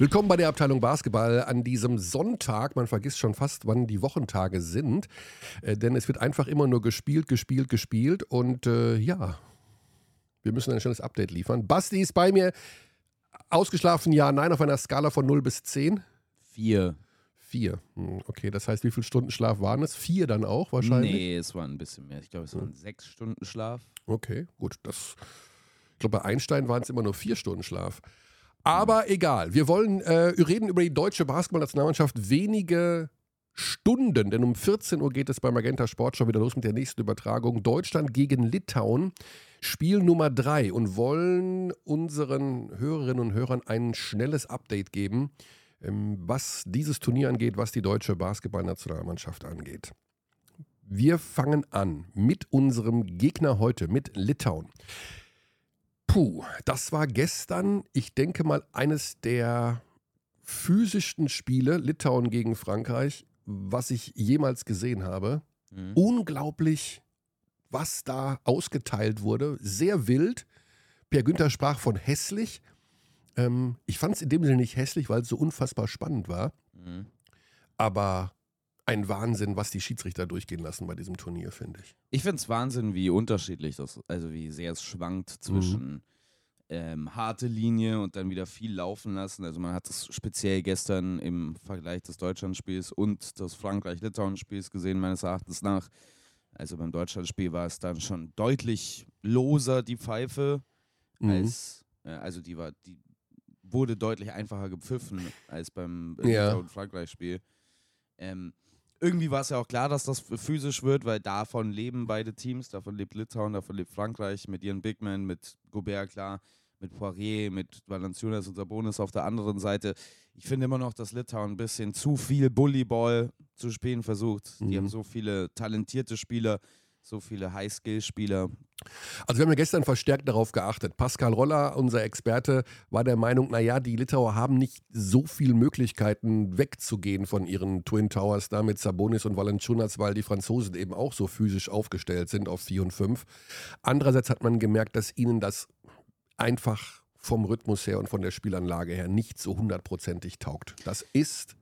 Willkommen bei der Abteilung Basketball an diesem Sonntag. Man vergisst schon fast, wann die Wochentage sind, äh, denn es wird einfach immer nur gespielt, gespielt, gespielt und äh, ja, wir müssen ein schönes Update liefern. Basti ist bei mir. Ausgeschlafen, ja, nein, auf einer Skala von 0 bis 10? Vier. Vier. Hm, Okay, das heißt, wie viele Stunden Schlaf waren es? Vier dann auch wahrscheinlich? Nee, es war ein bisschen mehr. Ich glaube, es waren sechs Stunden Schlaf. Okay, gut. Das, ich glaube, bei Einstein waren es immer nur vier Stunden Schlaf. Aber egal. Wir wollen äh, reden über die deutsche Basketballnationalmannschaft wenige Stunden, denn um 14 Uhr geht es bei Magenta Sport schon wieder los mit der nächsten Übertragung. Deutschland gegen Litauen, Spiel Nummer 3 und wollen unseren Hörerinnen und Hörern ein schnelles Update geben, ähm, was dieses Turnier angeht, was die deutsche Basketballnationalmannschaft angeht. Wir fangen an mit unserem Gegner heute, mit Litauen. Puh, das war gestern, ich denke mal, eines der physischsten Spiele, Litauen gegen Frankreich, was ich jemals gesehen habe. Mhm. Unglaublich, was da ausgeteilt wurde. Sehr wild. Per Günther sprach von hässlich. Ähm, ich fand es in dem Sinne nicht hässlich, weil es so unfassbar spannend war. Mhm. Aber ein Wahnsinn, was die Schiedsrichter durchgehen lassen bei diesem Turnier, finde ich. Ich finde es Wahnsinn, wie unterschiedlich das, also wie sehr es schwankt zwischen ähm, harte Linie und dann wieder viel laufen lassen. Also man hat das speziell gestern im Vergleich des Deutschlandspiels und des Frankreich-Litauen-Spiels gesehen, meines Erachtens nach. Also beim Deutschlandspiel war es dann schon deutlich loser, die Pfeife, Mhm. als, äh, also die war, die wurde deutlich einfacher gepfiffen als beim äh, Ja. Litauen-Frankreich-Spiel. Ähm, irgendwie war es ja auch klar, dass das physisch wird, weil davon leben beide Teams. Davon lebt Litauen, davon lebt Frankreich mit ihren Big Men, mit Gobert, klar, mit Poirier, mit Valanciunas und Sabonis auf der anderen Seite. Ich finde immer noch, dass Litauen ein bisschen zu viel Bullyball zu spielen versucht. Die Mhm. haben so viele talentierte Spieler, so viele High-Skill-Spieler. Also wir haben ja gestern verstärkt darauf geachtet. Pascal Roller, unser Experte, war der Meinung, naja, die Litauer haben nicht so viele Möglichkeiten wegzugehen von ihren Twin Towers da mit Sabonis und Valanciunas, weil die Franzosen eben auch so physisch aufgestellt sind auf 4 und 5. Andererseits hat man gemerkt, dass ihnen das einfach vom Rhythmus her und von der Spielanlage her nicht so hundertprozentig taugt. Das ist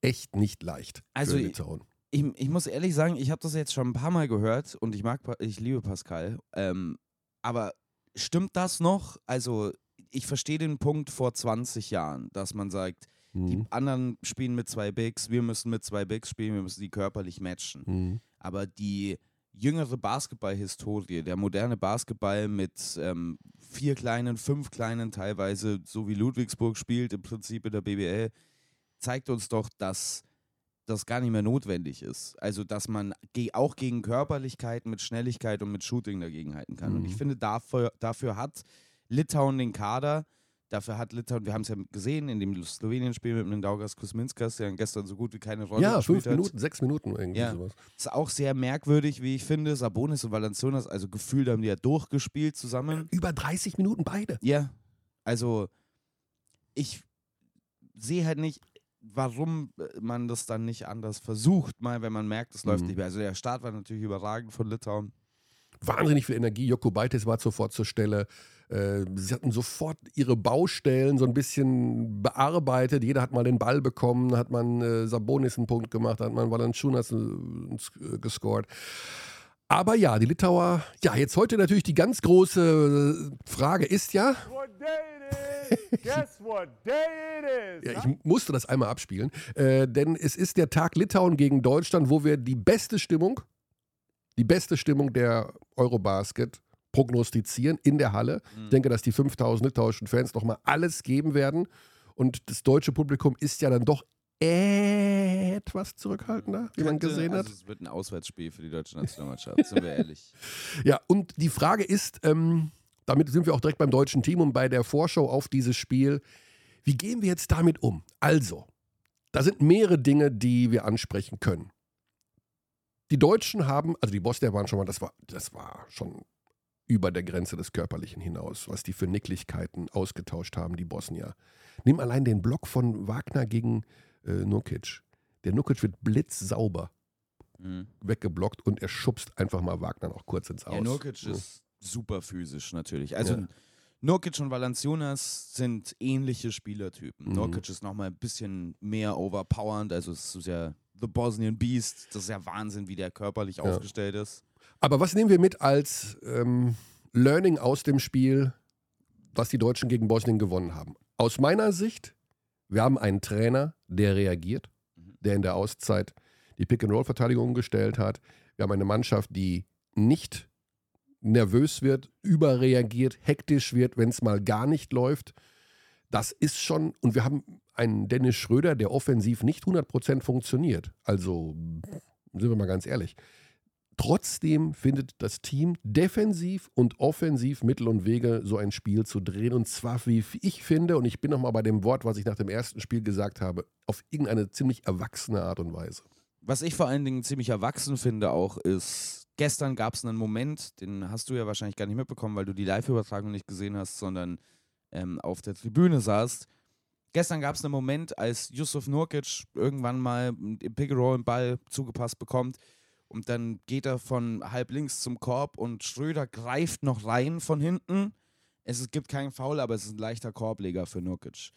echt nicht leicht Also für Litauen. Ich, ich muss ehrlich sagen, ich habe das jetzt schon ein paar Mal gehört und ich mag, ich liebe Pascal. Ähm, aber stimmt das noch? Also ich verstehe den Punkt vor 20 Jahren, dass man sagt, die Mhm. anderen spielen mit zwei Bigs, wir müssen mit zwei Bigs spielen, wir müssen die körperlich matchen. Mhm. Aber die jüngere Basketballhistorie, der moderne Basketball mit ähm, vier kleinen, fünf kleinen, teilweise so wie Ludwigsburg spielt, im Prinzip in der BBL, zeigt uns doch, dass das gar nicht mehr notwendig ist. Also, dass man ge auch gegen Körperlichkeiten mit Schnelligkeit und mit Shooting dagegenhalten kann. Und ich Mhm. finde, dafür, dafür hat Litauen den Kader. Dafür hat Litauen, wir haben es ja gesehen in dem Slowenien-Spiel mit dem Daugas Kuzminskas, der gestern so gut wie keine Rolle Ja, gespielt fünf hat. Minuten, sechs Minuten irgendwie Ja. sowas. Ist auch sehr merkwürdig, wie ich finde. Sabonis und Valanciunas, also gefühlt haben die ja durchgespielt zusammen. Über 30 Minuten beide. Ja, also ich sehe halt nicht, warum man das dann nicht anders versucht, mal wenn man merkt, es läuft Mhm. nicht mehr. Also der Start war natürlich überragend von Litauen. wahnsinnig viel Energie. Joko Beites war sofort zur Stelle. Äh, sie hatten sofort ihre Baustellen so ein bisschen bearbeitet. Jeder hat mal den Ball bekommen, hat man äh, Sabonis einen Punkt gemacht, hat man Valanciunas äh, gescored. Aber ja, die Litauer, ja, jetzt heute natürlich die ganz große äh, Frage ist ja, what day. Guess what day it is. ja, ich musste das einmal abspielen, äh, denn es ist der Tag Litauen gegen Deutschland, wo wir die beste Stimmung, die beste Stimmung der Eurobasket prognostizieren in der Halle. Ich denke, dass die 5000 litauischen Fans nochmal alles geben werden. Und das deutsche Publikum ist ja dann doch etwas zurückhaltender, wie man gesehen hat. Also es wird ein Auswärtsspiel für die deutsche Nationalmannschaft, sind wir ehrlich. Ja, und die Frage ist, ähm, damit sind wir auch direkt beim deutschen Team und bei der Vorschau auf dieses Spiel, wie gehen wir jetzt damit um? Also, da sind mehrere Dinge, die wir ansprechen können. Die Deutschen haben, also die Bosnier waren schon mal, das war, das war schon über der Grenze des Körperlichen hinaus, was die für Nicklichkeiten ausgetauscht haben, die Bosnier. Nimm allein den Block von Wagner gegen äh, Nukic. Der Nukic wird blitzsauber Mhm. weggeblockt und er schubst einfach mal Wagner noch kurz ins Aus. Ja, Nurkic Ja. ist super physisch natürlich. Also Ja. Nurkic und Valanciunas sind ähnliche Spielertypen. Mhm. Nurkic ist nochmal ein bisschen mehr overpowernd, also es ist ja The Bosnian Beast. Das ist ja Wahnsinn, wie der körperlich aufgestellt ist. Aber was nehmen wir mit als ähm, Learning aus dem Spiel, was die Deutschen gegen Bosnien gewonnen haben? Aus meiner Sicht, wir haben einen Trainer, der reagiert, der in der Auszeit die Pick-and-Roll-Verteidigung gestellt hat. Wir haben eine Mannschaft, die nicht nervös wird, überreagiert, hektisch wird, wenn es mal gar nicht läuft. Das ist schon, und wir haben einen Dennis Schröder, der offensiv nicht 100% funktioniert. Also, sind wir mal ganz ehrlich. Trotzdem findet das Team defensiv und offensiv Mittel und Wege, so ein Spiel zu drehen. Und zwar, wie ich finde, und ich bin nochmal bei dem Wort, was ich nach dem ersten Spiel gesagt habe, auf irgendeine ziemlich erwachsene Art und Weise. Was ich vor allen Dingen ziemlich erwachsen finde auch, ist, gestern gab es einen Moment, den hast du ja wahrscheinlich gar nicht mitbekommen, weil du die Live-Übertragung nicht gesehen hast, sondern ähm, auf der Tribüne saßt. Gestern gab es einen Moment, als Yusuf Nurkic irgendwann mal im Pick and Roll einen Ball zugepasst bekommt und dann geht er von halb links zum Korb und Schröder greift noch rein von hinten. Es gibt keinen Foul, aber es ist ein leichter Korbleger für Nurkic.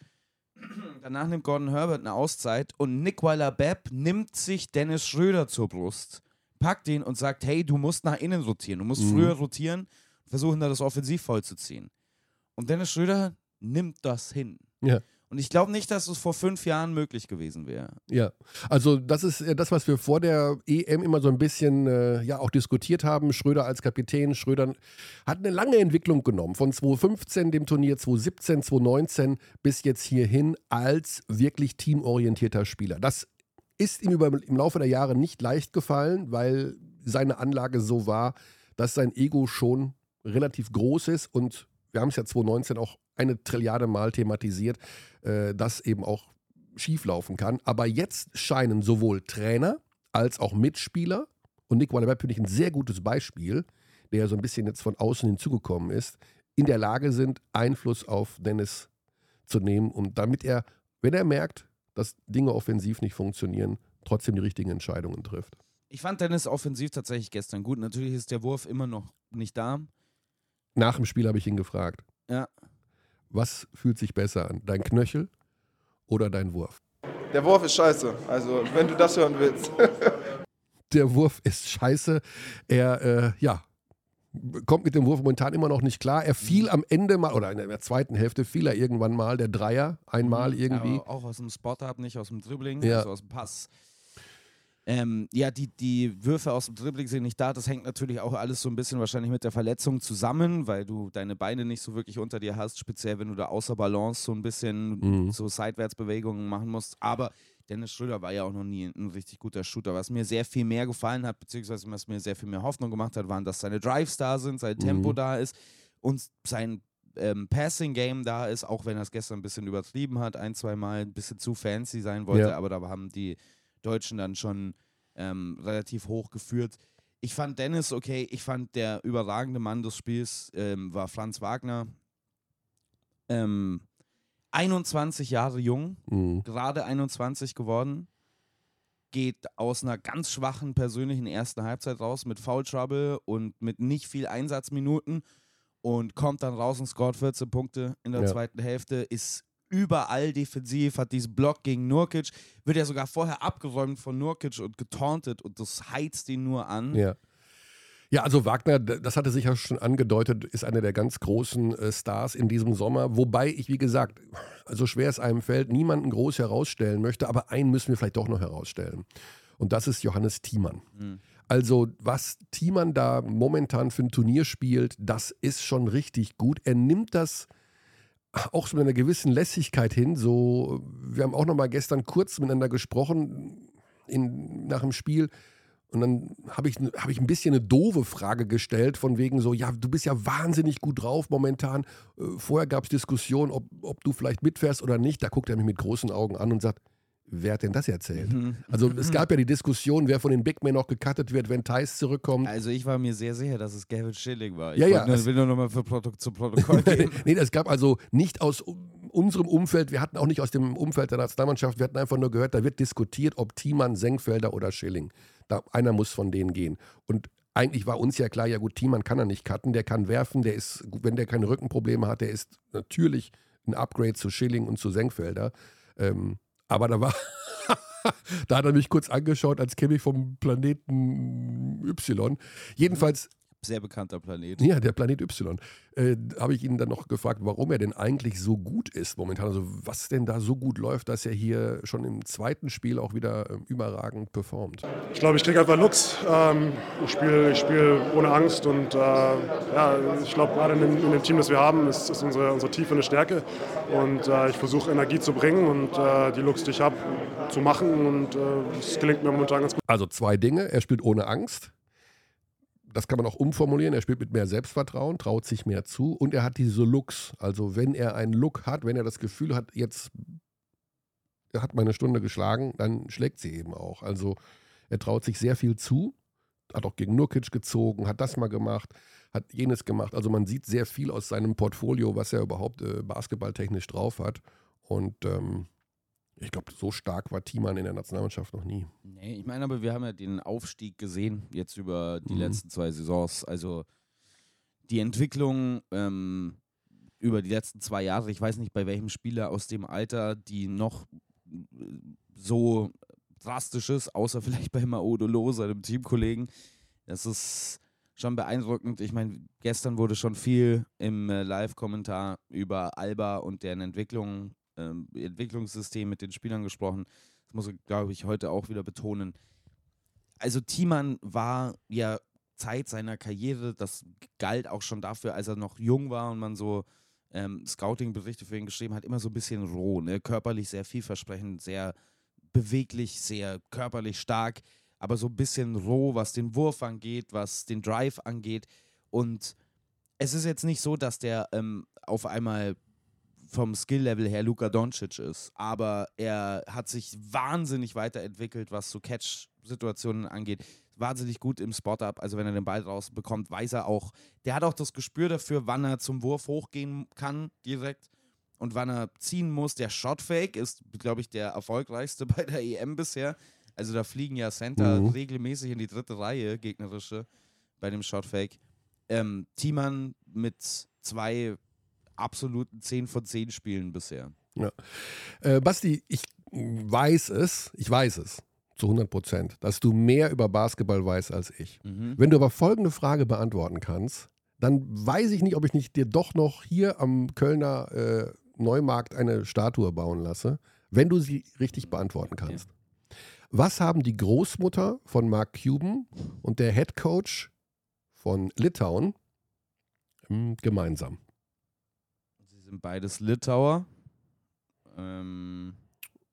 Danach nimmt Gordon Herbert eine Auszeit und Nick Weiler-Bepp nimmt sich Dennis Schröder zur Brust, packt ihn und sagt, hey, du musst nach innen rotieren, du musst Mhm. früher rotieren, versuchen da das offensiv vollzuziehen. Und Dennis Schröder nimmt das hin. Ja. Und ich glaube nicht, dass es vor fünf Jahren möglich gewesen wäre. Ja, also das ist das, was wir vor der EM immer so ein bisschen äh, ja auch diskutiert haben. Schröder als Kapitän, Schröder hat eine lange Entwicklung genommen, von 2015, dem Turnier 2017, 2019 bis jetzt hierhin als wirklich teamorientierter Spieler. Das ist ihm über, im Laufe der Jahre nicht leicht gefallen, weil seine Anlage so war, dass sein Ego schon relativ groß ist und wir haben es ja 2019 auch eine Trilliarde Mal thematisiert, äh, dass eben auch schieflaufen kann. Aber jetzt scheinen sowohl Trainer als auch Mitspieler, und Nick Wallabepp finde ich ein sehr gutes Beispiel, der ja so ein bisschen jetzt von außen hinzugekommen ist, in der Lage sind, Einfluss auf Dennis zu nehmen und damit er, wenn er merkt, dass Dinge offensiv nicht funktionieren, trotzdem die richtigen Entscheidungen trifft. Ich fand Dennis offensiv tatsächlich gestern gut. Natürlich ist der Wurf immer noch nicht da. Nach dem Spiel habe ich ihn gefragt, Ja. was fühlt sich besser an, dein Knöchel oder dein Wurf? Der Wurf ist scheiße. Also, wenn du das hören willst. der Wurf ist scheiße. Er, äh, ja, kommt mit dem Wurf momentan immer noch nicht klar. Er fiel am Ende mal, oder in der zweiten Hälfte fiel er irgendwann mal, der Dreier, einmal irgendwie. Aber auch aus dem Spot-Up, nicht aus dem Dribbling, Ja. also aus dem Pass. Ähm, ja, die, die Würfe aus dem Dribbling sind nicht da. Das hängt natürlich auch alles so ein bisschen wahrscheinlich mit der Verletzung zusammen, weil du deine Beine nicht so wirklich unter dir hast, speziell wenn du da außer Balance so ein bisschen Mhm. so Seitwärtsbewegungen machen musst. Aber Dennis Schröder war ja auch noch nie ein richtig guter Shooter. Was mir sehr viel mehr gefallen hat, beziehungsweise was mir sehr viel mehr Hoffnung gemacht hat, waren, dass seine Drives da sind, sein Tempo Mhm. da ist und sein ähm, Passing-Game da ist, auch wenn er es gestern ein bisschen übertrieben hat, ein, zwei Mal ein bisschen zu fancy sein wollte, Ja. aber da haben die Deutschen dann schon ähm, relativ hoch geführt. Ich fand Dennis okay, ich fand der überragende Mann des Spiels ähm, war Franz Wagner. Ähm, 21 Jahre jung, Mhm. gerade 21 geworden, geht aus einer ganz schwachen persönlichen ersten Halbzeit raus mit Foul Trouble und mit nicht viel Einsatzminuten und kommt dann raus und scoret 14 Punkte in der Ja. zweiten Hälfte, ist überall defensiv, hat diesen Block gegen Nurkic, wird ja sogar vorher abgeräumt von Nurkic und getauntet und das heizt ihn nur an. Ja. Ja, also Wagner, das hatte sich ja schon angedeutet, ist einer der ganz großen äh, Stars in diesem Sommer. Wobei ich, wie gesagt, so schwer es einem fällt, niemanden groß herausstellen möchte, aber einen müssen wir vielleicht doch noch herausstellen. Und das ist Johannes Thiemann. Mhm. Also, was Thiemann da momentan für ein Turnier spielt, das ist schon richtig gut. Er nimmt das auch so mit einer gewissen Lässigkeit hin. So, wir haben auch noch mal gestern kurz miteinander gesprochen in, nach dem Spiel. Und dann habe ich, hab ich ein bisschen eine doofe Frage gestellt, von wegen so, ja, du bist ja wahnsinnig gut drauf momentan. Äh, Vorher gab es Diskussionen, ob, ob du vielleicht mitfährst oder nicht. Da guckt er mich mit großen Augen an und sagt, wer hat denn das erzählt? Mhm. Also es gab ja die Diskussion, wer von den Big Men noch gecuttet wird, wenn Thais zurückkommt. Also ich war mir sehr sicher, dass es Gavin Schilling war. Ich Ja, ja, nur- will nur nochmal für Proto zum Protokoll geben. nee, es gab also nicht aus unserem Umfeld, wir hatten auch nicht aus dem Umfeld der Nationalmannschaft, wir hatten einfach nur gehört, da wird diskutiert, ob Thiemann, Senkfelder oder Schilling. Da, einer muss von denen gehen. Und eigentlich war uns ja klar, ja gut, Thiemann kann er nicht cutten, der kann werfen, der ist, wenn der keine Rückenprobleme hat, der ist natürlich ein Upgrade zu Schilling und zu Senkfelder. Ähm, aber da war, da hat er mich kurz angeschaut, als käme ich vom Planeten Y. Jedenfalls Sehr bekannter Planet. ja, der Planet Y. Äh, habe ich ihn dann noch gefragt, warum er denn eigentlich so gut ist momentan. Also was denn da so gut läuft, dass er hier schon im zweiten Spiel auch wieder ähm, überragend performt. Ich glaube, ich kriege einfach Lux. Ähm, ich spiele ich spiel ohne Angst und äh, ja, ich glaube, gerade in, dem- in dem Team, das wir haben, ist, ist unsere, unsere Tiefe eine Stärke. Und äh, ich versuche Energie zu bringen und äh, die Lux, die ich habe, zu machen. Und äh, es gelingt mir momentan ganz gut. Also zwei Dinge. Er spielt ohne Angst. Das kann man auch umformulieren. Er spielt mit mehr Selbstvertrauen, traut sich mehr zu und er hat diese Looks. Also wenn er einen Look hat, wenn er das Gefühl hat, jetzt hat meine Stunde geschlagen, dann schlägt sie eben auch. Also er traut sich sehr viel zu, hat auch gegen Nurkic gezogen, hat das mal gemacht, hat jenes gemacht. Also man sieht sehr viel aus seinem Portfolio, was er überhaupt äh, basketballtechnisch drauf hat. Und ähm, ich glaube, so stark war Thiemann in der Nationalmannschaft noch nie. Nee, ich meine, aber wir haben ja den Aufstieg gesehen, jetzt über die Mhm. letzten zwei Saisons. Also die Entwicklung ähm, über die letzten zwei Jahre, ich weiß nicht, bei welchem Spieler aus dem Alter, die noch äh, so drastisch ist, außer vielleicht bei Maodolo, seinem Teamkollegen. Das ist schon beeindruckend. Ich meine, gestern wurde schon viel im äh, Live-Kommentar über Alba und deren Entwicklung, ähm, Entwicklungssystem mit den Spielern gesprochen. Das muss ich, glaube ich, heute auch wieder betonen. Also Thiemann war ja Zeit seiner Karriere, das galt auch schon dafür, als er noch jung war und man so ähm, Scouting-Berichte für ihn geschrieben hat, immer so ein bisschen roh, ne? körperlich sehr vielversprechend, sehr beweglich, sehr körperlich stark, aber so ein bisschen roh, was den Wurf angeht, was den Drive angeht. Und es ist jetzt nicht so, dass der ähm, auf einmal vom Skill-Level her Luka Doncic ist, aber er hat sich wahnsinnig weiterentwickelt, was so Catch-Situationen angeht. Wahnsinnig gut im Spot-Up, also wenn er den Ball draußen bekommt, weiß er auch, der hat auch das Gespür dafür, wann er zum Wurf hochgehen kann direkt und wann er ziehen muss. Der Shot-Fake ist, glaube ich, der erfolgreichste bei der EM bisher. Also da fliegen ja Center Mhm. regelmäßig in die dritte Reihe, gegnerische, bei dem Shot-Fake. Ähm, Thiemann mit zwei absoluten 10 von 10 Spielen bisher. Äh, Basti, ich weiß es, ich weiß es zu 100 Prozent, dass du mehr über Basketball weißt als ich. Mhm. Wenn du aber folgende Frage beantworten kannst, dann weiß ich nicht, ob ich nicht dir doch noch hier am Kölner äh, Neumarkt eine Statue bauen lasse, wenn du sie richtig beantworten kannst. Was haben die Großmutter von Mark Cuban und der Head Coach von Litauen hm, gemeinsam? Sind beides Litauer. Ähm,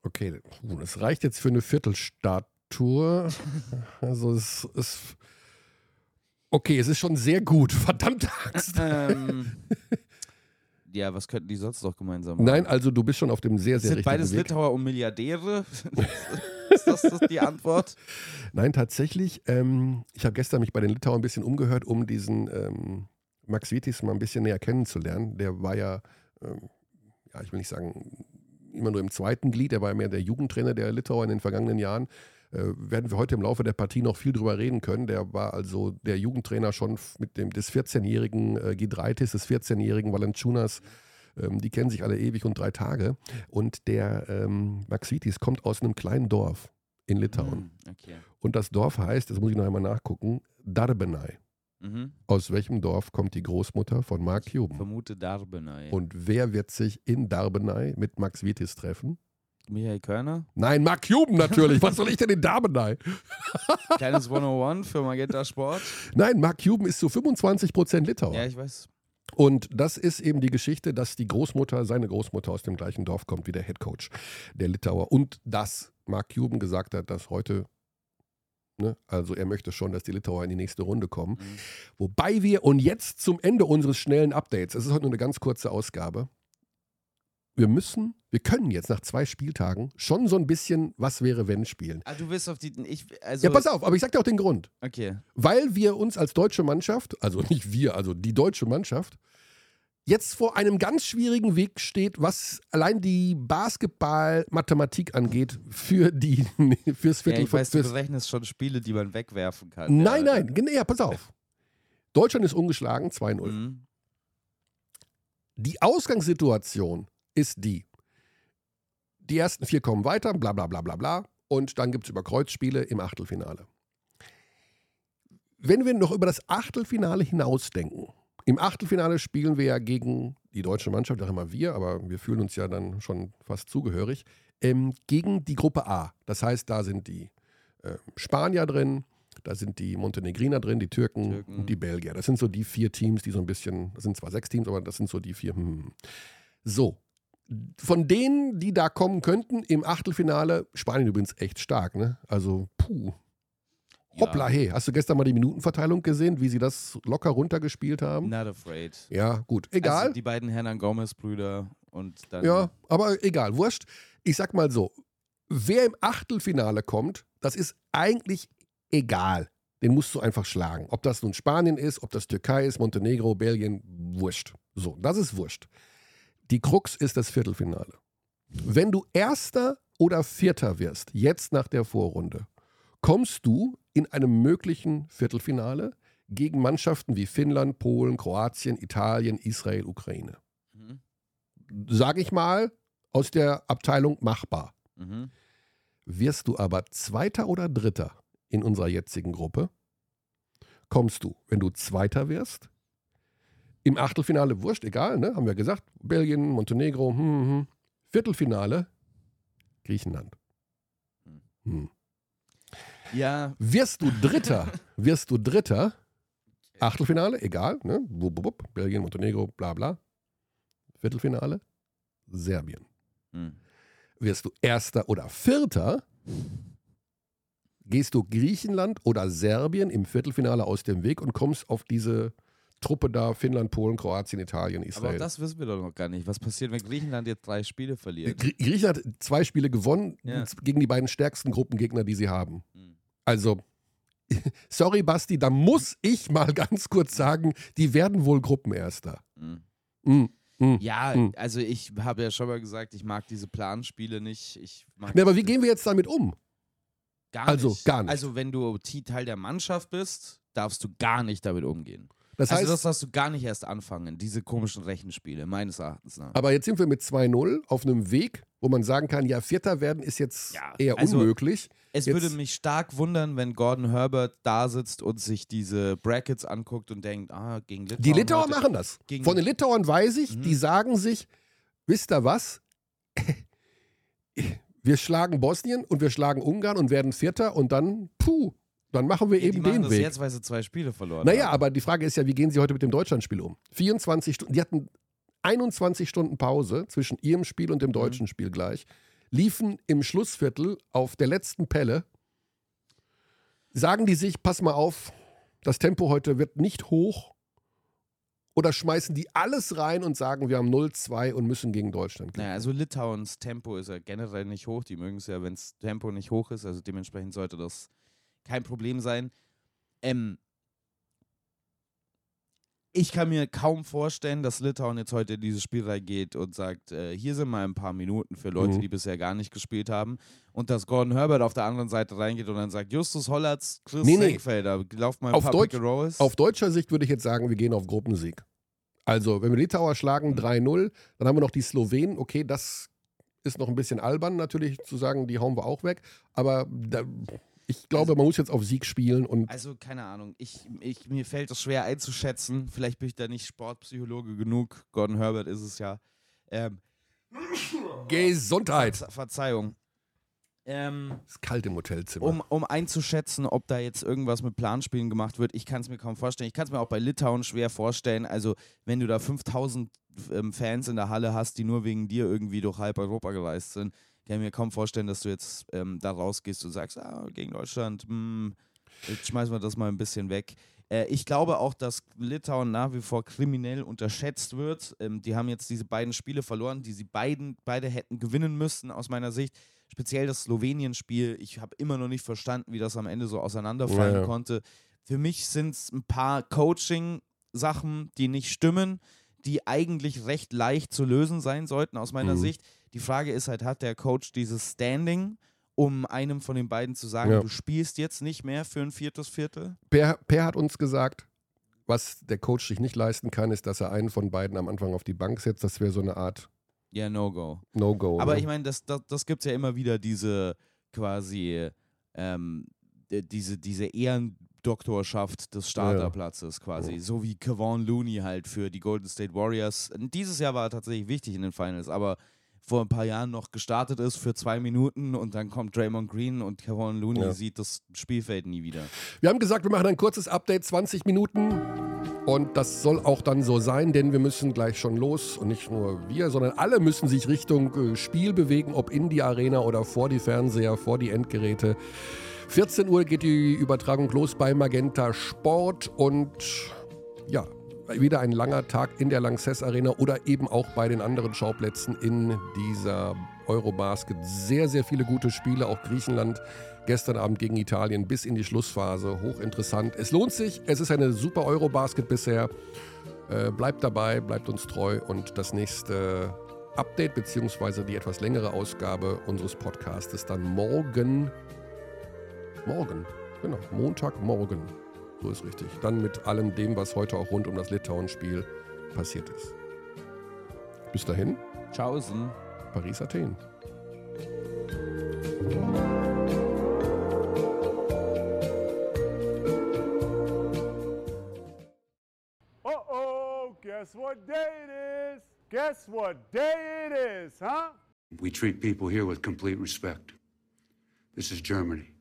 Okay, das reicht jetzt für eine Viertelstatue. Also es ist. Okay, es ist schon sehr gut. Verdammte Axt. ähm, ja, was könnten die sonst noch gemeinsam machen? Nein, also du bist schon auf dem sehr, sehr sind beides Weg. Litauer und Milliardäre? ist das, das die Antwort? Nein, tatsächlich. Ähm, ich habe gestern mich bei den Litauern ein bisschen umgehört, um diesen ähm, Max Vitis mal ein bisschen näher kennenzulernen. Der war ja, ähm, ja, ich will nicht sagen, immer nur im zweiten Glied. Der war ja mehr der Jugendtrainer der Litauer in den vergangenen Jahren. Äh, werden wir heute im Laufe der Partie noch viel drüber reden können. Der war also der Jugendtrainer schon mit dem des 14-jährigen äh, Gidraitis, des 14-jährigen Valentunas. Ähm, die kennen sich alle ewig und drei Tage. Und der ähm, Max Vitis kommt aus einem kleinen Dorf in Litauen. Hm, Okay. Und das Dorf heißt, das muss ich noch einmal nachgucken, Darbenai. Mhm. Aus welchem Dorf kommt die Großmutter von Mark Cuban? Vermute Darbenei. Und wer wird sich in Darbenai mit Max Vitis treffen? Michael Körner? Nein, Mark Cuban natürlich. Was soll ich denn in Darbenai? Kleines 101 für Magenta Sport. Nein, Mark Cuban ist zu 25% Litauer. Ja, ich weiß. Und das ist eben die Geschichte, dass die Großmutter, seine Großmutter aus dem gleichen Dorf kommt wie der Head Coach der Litauer. Und dass Mark Cuban gesagt hat, dass heute, ne, also er möchte schon, dass die Litauer in die nächste Runde kommen. Mhm. Wobei wir, und jetzt zum Ende unseres schnellen Updates, es ist heute nur eine ganz kurze Ausgabe, wir müssen, wir können jetzt nach zwei Spieltagen schon so ein bisschen Was wäre wenn spielen. Ah, du willst auf die. Ich, also, Ja, pass auf, aber ich sag dir auch den Grund. Okay. Weil wir uns als deutsche Mannschaft, also nicht wir, also die deutsche Mannschaft, jetzt vor einem ganz schwierigen Weg steht, was allein die Basketball-Mathematik angeht, für die, fürs Ja, Viertel. ich weiß, du berechnest schon Spiele, die man wegwerfen kann. nein, ja, nein, genau, ja, pass auf. Deutschland ist ungeschlagen, 2-0. Mhm. Die Ausgangssituation ist die. Die ersten vier kommen weiter, bla bla bla bla bla. Und dann gibt es Überkreuzspiele im Achtelfinale. Wenn wir noch über das Achtelfinale hinausdenken, im Achtelfinale spielen wir ja gegen die deutsche Mannschaft, auch immer wir, aber wir fühlen uns ja dann schon fast zugehörig, ähm, gegen die Gruppe A. Das heißt, da sind die äh, Spanier drin, da sind die Montenegriner drin, die Türken, Türken. und die Belgier. Das sind so die vier Teams, die so ein bisschen, das sind zwar sechs Teams, aber das sind so die vier. Hm. So. Von denen, die da kommen könnten im Achtelfinale, Spanien übrigens echt stark, ne? Also, puh. Hoppla, hey, hast du gestern mal die Minutenverteilung gesehen, wie sie das locker runtergespielt haben? Not afraid. Ja, gut, egal. Also die beiden Hernan Gomez-Brüder und dann. Ja, aber egal, wurscht. Ich sag mal so, wer im Achtelfinale kommt, das ist eigentlich egal. Den musst du einfach schlagen. Ob das nun Spanien ist, ob das Türkei ist, Montenegro, Belgien, wurscht. So, das ist wurscht. Die Krux ist das Viertelfinale. Wenn du Erster oder Vierter wirst, jetzt nach der Vorrunde, kommst du in einem möglichen Viertelfinale gegen Mannschaften wie Finnland, Polen, Kroatien, Italien, Israel, Ukraine Mhm. sage ich mal, aus der Abteilung machbar. Mhm. Wirst du aber Zweiter oder Dritter in unserer jetzigen Gruppe, kommst du, wenn du Zweiter wirst, im Achtelfinale, wurscht, egal, ne? haben wir gesagt, Belgien, Montenegro, hm, hm. Viertelfinale, Griechenland. Hm. Ja, Wirst du Dritter, wirst du Dritter, Achtelfinale, egal, ne? Bub, bub, bub, Belgien, Montenegro, bla bla. Viertelfinale, Serbien. hm. Wirst du Erster oder Vierter, gehst du Griechenland oder Serbien im Viertelfinale aus dem Weg und kommst auf diese Truppe da, Finnland, Polen, Kroatien, Italien, aber auch Israel. das wissen wir doch noch gar nicht. Was passiert, wenn Griechenland jetzt drei Spiele verliert? Gr Griechenland hat zwei Spiele gewonnen Ja. gegen die beiden stärksten Gruppengegner, die sie haben. Also, sorry Basti, da muss ich mal ganz kurz sagen, die werden wohl Gruppenerster. Hm. Mm, mm. Ja, also ich habe ja schon mal gesagt, ich mag diese Planspiele nicht. Ich mag Ne, aber wie gehen wir jetzt damit um? Gar Also, nicht. gar nicht. Also wenn du Teil der Mannschaft bist, darfst du gar nicht damit umgehen. Das also heißt, das darfst du gar nicht erst anfangen, diese komischen Rechenspiele, meines Erachtens nach. aber jetzt sind wir mit 2-0 auf einem Weg, wo man sagen kann, ja, Vierter werden ist jetzt Ja, eher also, unmöglich. es jetzt- würde mich stark wundern, wenn Gordon Herbert da sitzt und sich diese Brackets anguckt und denkt, ah, gegen Litauen. Die Litauer heute- machen das. Von den Litauern weiß ich, Mhm. die sagen sich, wisst ihr was? Wir schlagen Bosnien und wir schlagen Ungarn und werden Vierter und dann, puh, dann machen wir Ja, eben machen den das Weg. jetzt, weil sie zwei Spiele verloren Naja, haben. aber die Frage ist ja, wie gehen sie heute mit dem Deutschlandspiel um? 24 Stunden, die hatten 21 Stunden Pause zwischen ihrem Spiel Mhm. und dem deutschen Spiel gleich, liefen im Schlussviertel auf der letzten Pelle, sagen die sich, pass mal auf, das Tempo heute wird nicht hoch oder schmeißen die alles rein und sagen, wir haben 0-2 und müssen gegen Deutschland Naja, gewinnen. also Litauens Tempo ist ja generell nicht hoch. Die mögen es ja, wenn das Tempo nicht hoch ist. Also dementsprechend sollte das kein Problem sein. Ähm, ich kann mir kaum vorstellen, dass Litauen jetzt heute in dieses Spiel reingeht und sagt, äh, hier sind mal ein paar Minuten für Leute, Mhm. die bisher gar nicht gespielt haben. Und dass Gordon Herbert auf der anderen Seite reingeht und dann sagt, Justus Hollatz, Chris Nee, nee. Senkfelder, lauft mal ein Auf paar Deutsch- Rolls. Auf deutscher Sicht würde ich jetzt sagen, wir gehen auf Gruppensieg. Also, wenn wir Litauer schlagen Mhm. 3-0, dann haben wir noch die Slowenen. Okay, das ist noch ein bisschen albern natürlich zu sagen, die hauen wir auch weg. Aber da, ich glaube, man muss jetzt auf Sieg spielen und Also, keine Ahnung. Ich, ich, mir fällt es schwer einzuschätzen. Vielleicht bin ich da nicht Sportpsychologe genug. Gordon Herbert ist es ja. Ähm, Gesundheit. Verze- Verzeihung. Ähm, Es ist kalt im Hotelzimmer. um, um einzuschätzen, ob da jetzt irgendwas mit Planspielen gemacht wird, ich kann es mir kaum vorstellen. Ich kann es mir auch bei Litauen schwer vorstellen. Also, wenn du da 5000 ähm, Fans in der Halle hast, die nur wegen dir irgendwie durch halb Europa gereist sind, kann mir kaum vorstellen, dass du jetzt ähm, da rausgehst und sagst, ah, gegen Deutschland, hm, jetzt schmeißen wir das mal ein bisschen weg. Äh, ich glaube auch, dass Litauen nach wie vor kriminell unterschätzt wird. Ähm, die haben jetzt diese beiden Spiele verloren, die sie beiden, beide hätten gewinnen müssen, aus meiner Sicht. Speziell das Slowenien-Spiel. Ich habe immer noch nicht verstanden, wie das am Ende so auseinanderfallen Ja, ja. konnte. Für mich sind es ein paar Coaching-Sachen, die nicht stimmen. die eigentlich recht leicht zu lösen sein sollten, aus meiner Mhm. Sicht. Die Frage ist halt, hat der Coach dieses Standing, um einem von den beiden zu sagen, Ja. du spielst jetzt nicht mehr für ein viertes Viertel? Per, per hat uns gesagt, was der Coach sich nicht leisten kann, ist, dass er einen von beiden am Anfang auf die Bank setzt. Das wäre so eine Art Ja, No-Go. No-Go. Aber ne? ich meine, das, das, das gibt es ja immer wieder, diese quasi, ähm, diese, diese Ehrendoktorschaft des Starterplatzes quasi. Ja. So wie Kevon Looney halt für die Golden State Warriors. Dieses Jahr war er tatsächlich wichtig in den Finals, aber vor ein paar Jahren noch gestartet ist für zwei Minuten und dann kommt Draymond Green und Kevon Looney Ja. sieht das Spielfeld nie wieder. Wir haben gesagt, wir machen ein kurzes Update, 20 Minuten. Und das soll auch dann so sein, denn wir müssen gleich schon los. Und nicht nur wir, sondern alle müssen sich Richtung äh, Spiel bewegen, ob in die Arena oder vor die Fernseher, vor die Endgeräte. 14 Uhr geht die Übertragung los bei Magenta Sport. Und ja, wieder ein langer Tag in der Lanxess Arena oder eben auch bei den anderen Schauplätzen in dieser Eurobasket. Sehr, sehr viele gute Spiele, auch Griechenland gestern Abend gegen Italien bis in die Schlussphase. Hochinteressant. Es lohnt sich, es ist eine super Eurobasket bisher. Äh, bleibt dabei, bleibt uns treu und das nächste Update beziehungsweise die etwas längere Ausgabe unseres Podcastes dann morgen. Morgen, genau, Montagmorgen. So ist richtig. Dann mit allem dem, was heute auch rund um das Litauen-Spiel passiert ist. Bis dahin, Tschaußen. Paris, Athen. Uh-oh, guess what day it is? Guess what day it is, huh? We treat people here with complete respect. This is Germany.